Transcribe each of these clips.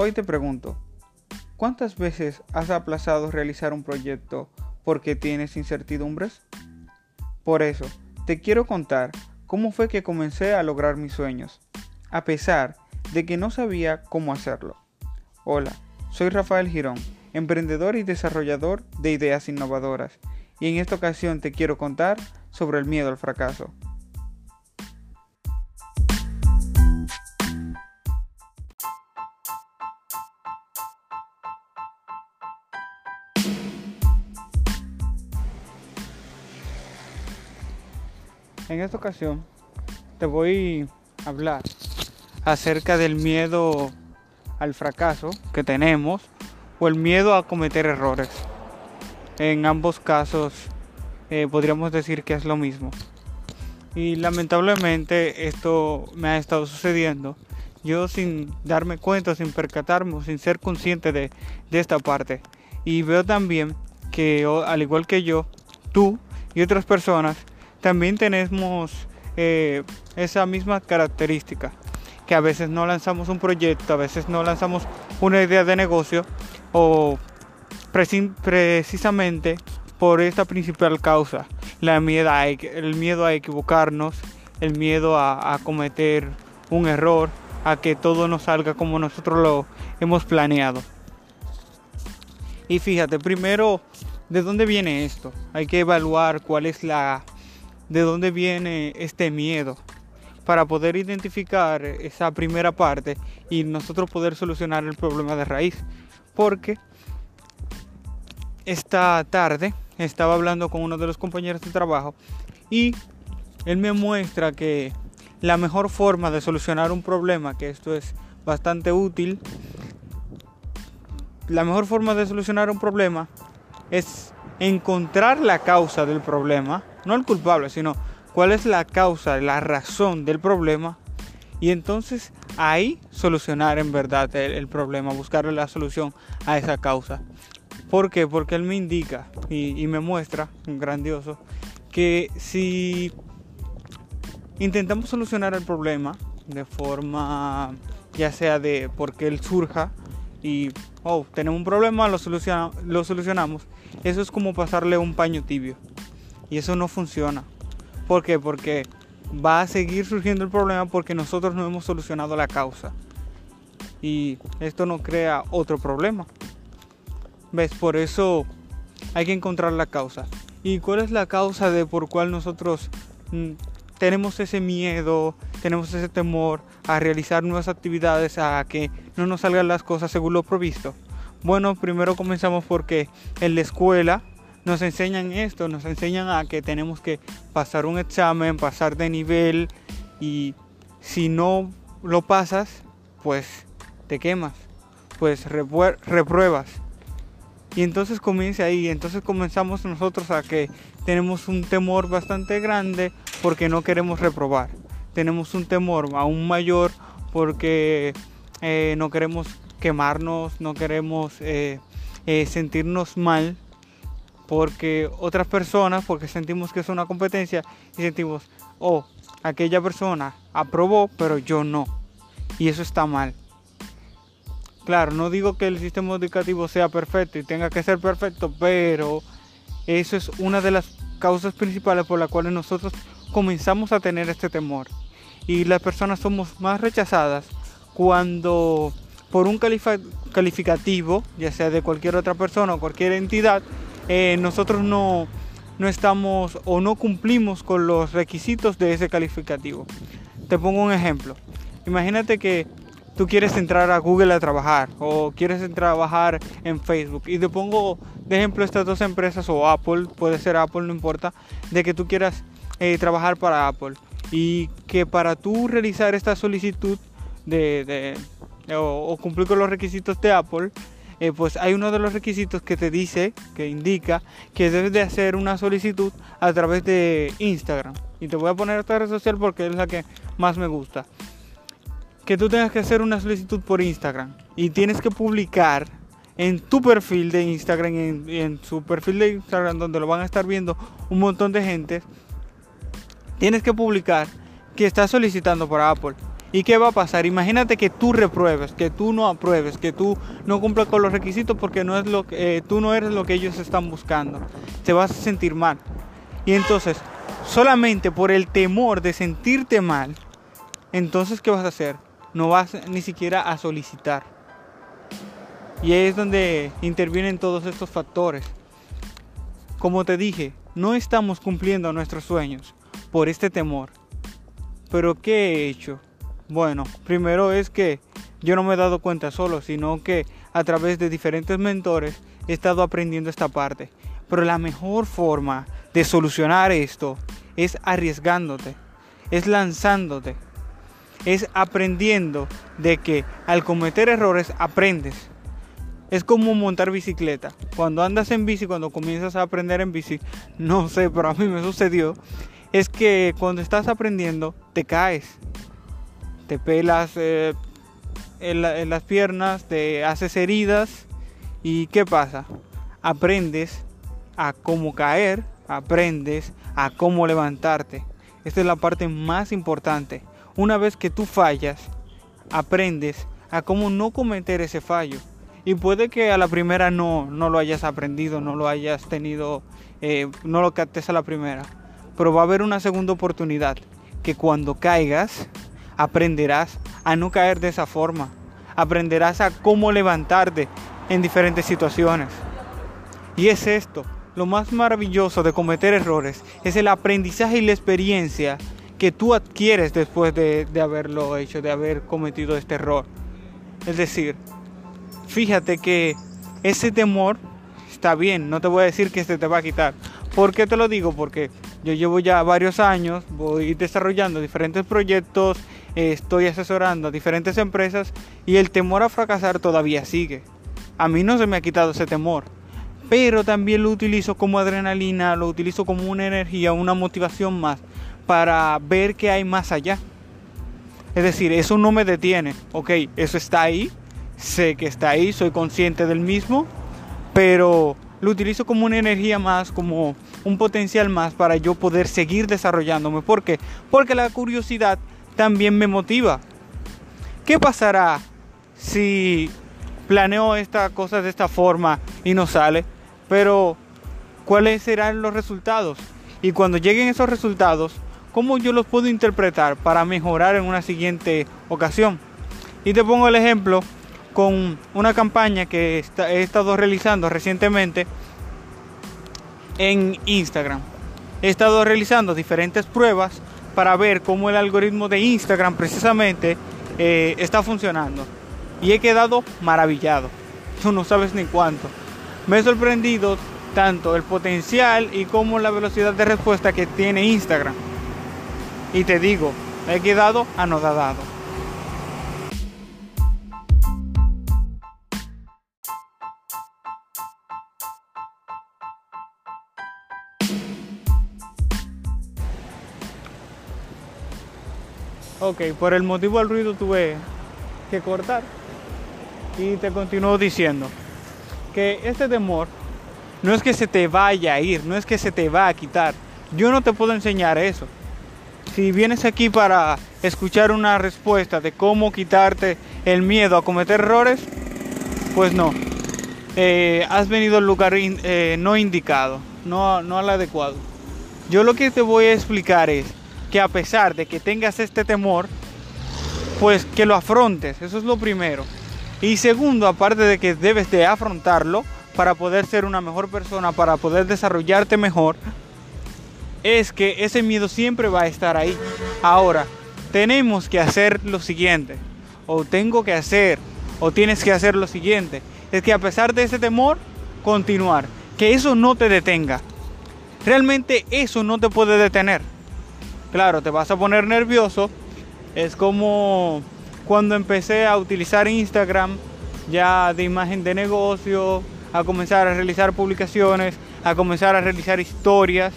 Hoy te pregunto, ¿cuántas veces has aplazado realizar un proyecto porque tienes incertidumbres? Por eso, te quiero contar cómo fue que comencé a lograr mis sueños, a pesar de que no sabía cómo hacerlo. Hola, soy Rafael Girón, emprendedor y desarrollador de ideas innovadoras, y en esta ocasión te quiero contar sobre el miedo al fracaso. En esta ocasión te voy a hablar acerca del miedo al fracaso que tenemos o el miedo a cometer errores. En ambos casos eh, podríamos decir que es lo mismo. Y lamentablemente esto me ha estado sucediendo. Yo sin darme cuenta, sin percatarme, sin ser consciente de, de esta parte. Y veo también que al igual que yo, tú y otras personas también tenemos eh, esa misma característica, que a veces no lanzamos un proyecto, a veces no lanzamos una idea de negocio o precisamente por esta principal causa, la el miedo a equivocarnos, el miedo a, a cometer un error, a que todo no salga como nosotros lo hemos planeado. Y fíjate, primero, ¿de dónde viene esto? Hay que evaluar cuál es la de dónde viene este miedo para poder identificar esa primera parte y nosotros poder solucionar el problema de raíz. Porque esta tarde estaba hablando con uno de los compañeros de trabajo y él me muestra que la mejor forma de solucionar un problema, que esto es bastante útil, la mejor forma de solucionar un problema es encontrar la causa del problema no el culpable, sino cuál es la causa, la razón del problema y entonces ahí solucionar en verdad el, problema, buscarle la solución a esa causa. ¿Por qué? Porque él me indica y, y me muestra, grandioso, que si intentamos solucionar el problema de forma ya sea de porque él surja y oh, tenemos un problema, lo, lo solucionamos, eso es como pasarle un paño tibio. Y eso no funciona. ¿Por qué? Porque va a seguir surgiendo el problema porque nosotros no hemos solucionado la causa. Y esto no crea otro problema. ¿Ves? Por eso hay que encontrar la causa. ¿Y cuál es la causa de por cuál nosotros mm, tenemos ese miedo, tenemos ese temor a realizar nuevas actividades, a que no nos salgan las cosas según lo provisto? Bueno, primero comenzamos porque en la escuela nos enseñan esto, nos enseñan a que tenemos que pasar un examen, pasar de nivel y si no lo pasas, pues te quemas, pues repruebas. Y entonces comienza ahí, entonces comenzamos nosotros a que tenemos un temor bastante grande porque no queremos reprobar. Tenemos un temor aún mayor porque eh, no queremos quemarnos, no queremos eh, eh, sentirnos mal porque otras personas, porque sentimos que es una competencia y sentimos, oh, aquella persona aprobó, pero yo no. Y eso está mal. Claro, no digo que el sistema educativo sea perfecto y tenga que ser perfecto, pero eso es una de las causas principales por las cuales nosotros comenzamos a tener este temor. Y las personas somos más rechazadas cuando por un calificativo, ya sea de cualquier otra persona o cualquier entidad, eh, nosotros no, estamos o no cumplimos con los requisitos de ese calificativo. Te pongo un ejemplo. Imagínate que tú quieres entrar a Google a trabajar o quieres entrar trabajar en Facebook y te pongo de ejemplo estas dos empresas o Apple, puede ser Apple, no importa, de que tú quieras eh, trabajar para Apple y que para tú realizar esta solicitud de, o, cumplir con los requisitos de Apple, eh, pues hay uno de los requisitos que te dice, que indica que debes de hacer una solicitud a través de Instagram. Y te voy a poner esta red social porque es la que más me gusta. Que tú tengas que hacer una solicitud por Instagram y tienes que publicar en tu perfil de Instagram, en, en su perfil de Instagram donde lo van a estar viendo un montón de gente, tienes que publicar que estás solicitando por Apple ¿Y qué va a pasar? Imagínate que tú repruebes, que tú no apruebes, que tú no cumplas con los requisitos porque no es lo que, eh, tú no eres lo que ellos están buscando. Te vas a sentir mal. Y entonces, solamente por el temor de sentirte mal, entonces ¿qué vas a hacer? No vas ni siquiera a solicitar. Y ahí es donde intervienen todos estos factores. Como te dije, no estamos cumpliendo nuestros sueños por este temor. Pero ¿qué he hecho? Bueno, primero es que yo no me he dado cuenta solo, sino que a través de diferentes mentores he estado aprendiendo esta parte. Pero la mejor forma de solucionar esto es arriesgándote, es lanzándote, es aprendiendo de que al cometer errores aprendes. Es como montar bicicleta. Cuando andas en bici, cuando comienzas a aprender en bici, no sé, pero a mí me sucedió, es que cuando estás aprendiendo te caes te pelas eh, en, las piernas, te haces heridas y ¿qué pasa? Aprendes a cómo caer, aprendes a cómo levantarte. Esta es la parte más importante. Una vez que tú fallas, aprendes a cómo no cometer ese fallo. Y puede que a la primera no, no lo hayas aprendido, no lo hayas tenido, eh, no lo captes a la primera. Pero va a haber una segunda oportunidad que cuando caigas, aprenderás a no caer de esa forma. Aprenderás a cómo levantarte en diferentes situaciones. Y es esto, lo más maravilloso de cometer errores, es el aprendizaje y la experiencia que tú adquieres después de, haberlo hecho, de haber cometido este error. Es decir, fíjate que ese temor está bien, no te voy a decir que este te va a quitar. ¿Por qué te lo digo? Porque yo llevo ya varios años, voy desarrollando diferentes proyectos estoy asesorando a diferentes empresas y el temor a fracasar todavía sigue. A mí no se me ha quitado ese temor, pero también lo utilizo como adrenalina, lo utilizo como una energía, una motivación más para ver qué hay más allá. Es decir, eso no me detiene. Ok, eso está ahí, sé que está ahí, soy consciente del mismo, pero lo utilizo como una energía más, como un potencial más para yo poder seguir desarrollándome. ¿Por qué? Porque la curiosidad también me motiva. ¿Qué pasará si planeo esta cosa de esta forma y no sale? Pero, ¿cuáles serán los resultados? Y cuando lleguen esos resultados, ¿cómo yo los puedo interpretar para mejorar en una siguiente ocasión? Y te pongo el ejemplo con una campaña que he estado realizando recientemente en Instagram. He estado realizando diferentes pruebas para ver cómo el algoritmo de Instagram precisamente eh, está funcionando. Y he quedado maravillado. Tú no sabes ni cuánto. Me he sorprendido tanto el potencial y como la velocidad de respuesta que tiene Instagram. Y te digo, he quedado anodadado. Ok, por el motivo del ruido tuve que cortar. Y te continúo diciendo que este temor no es que se te vaya a ir, no es que se te va a quitar. Yo no te puedo enseñar eso. Si vienes aquí para escuchar una respuesta de cómo quitarte el miedo a cometer errores, pues no. Eh, has venido al lugar eh, no indicado, no, no al adecuado. Yo lo que te voy a explicar es que a pesar de que tengas este temor, pues que lo afrontes, eso es lo primero. Y segundo, aparte de que debes de afrontarlo para poder ser una mejor persona, para poder desarrollarte mejor, es que ese miedo siempre va a estar ahí. Ahora, tenemos que hacer lo siguiente, o tengo que hacer, o tienes que hacer lo siguiente, es que a pesar de ese temor, continuar, que eso no te detenga. Realmente eso no te puede detener. Claro, te vas a poner nervioso. Es como cuando empecé a utilizar Instagram ya de imagen de negocio, a comenzar a realizar publicaciones, a comenzar a realizar historias.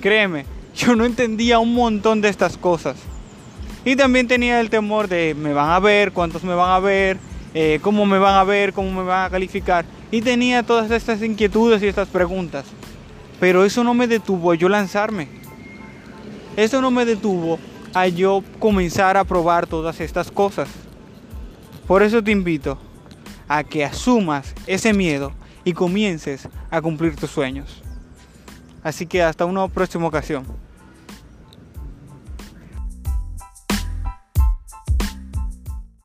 Créeme, yo no entendía un montón de estas cosas. Y también tenía el temor de me van a ver, cuántos me van a ver, eh, cómo me van a ver, cómo me van a calificar. Y tenía todas estas inquietudes y estas preguntas. Pero eso no me detuvo yo lanzarme. Eso no me detuvo a yo comenzar a probar todas estas cosas. Por eso te invito a que asumas ese miedo y comiences a cumplir tus sueños. Así que hasta una próxima ocasión.